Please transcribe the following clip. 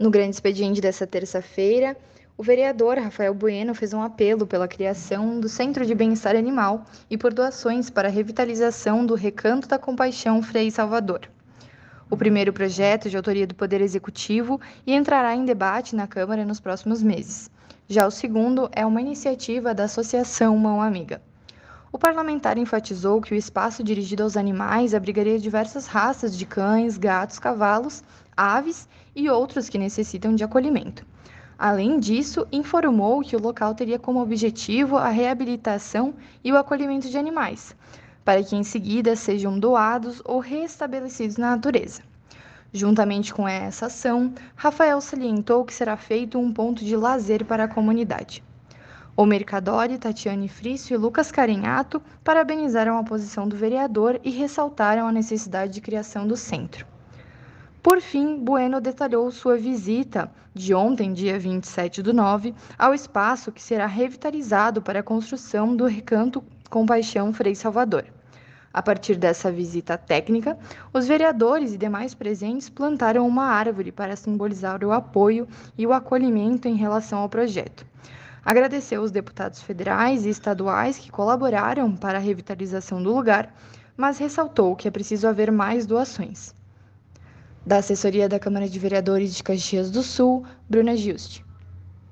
No grande expediente dessa terça-feira, o vereador Rafael Bueno fez um apelo pela criação do Centro de Bem-Estar Animal e por doações para a revitalização do Recanto da Compaixão Frei Salvador. O primeiro projeto de autoria do Poder Executivo e entrará em debate na Câmara nos próximos meses. Já o segundo é uma iniciativa da Associação Mão Amiga. O parlamentar enfatizou que o espaço dirigido aos animais abrigaria diversas raças de cães, gatos, cavalos, aves e outros que necessitam de acolhimento. Além disso, informou que o local teria como objetivo a reabilitação e o acolhimento de animais, para que em seguida sejam doados ou restabelecidos na natureza. Juntamente com essa ação, Rafael salientou que será feito um ponto de lazer para a comunidade. O Mercadori, Tatiane Frício e Lucas Carinhato parabenizaram a posição do vereador e ressaltaram a necessidade de criação do centro. Por fim, Bueno detalhou sua visita de ontem, dia 27 do 9, ao espaço que será revitalizado para a construção do Recanto Compaixão Frei Salvador. A partir dessa visita técnica, os vereadores e demais presentes plantaram uma árvore para simbolizar o apoio e o acolhimento em relação ao projeto. Agradeceu os deputados federais e estaduais que colaboraram para a revitalização do lugar, mas ressaltou que é preciso haver mais doações. Da assessoria da Câmara de Vereadores de Caxias do Sul, Bruna Giusti.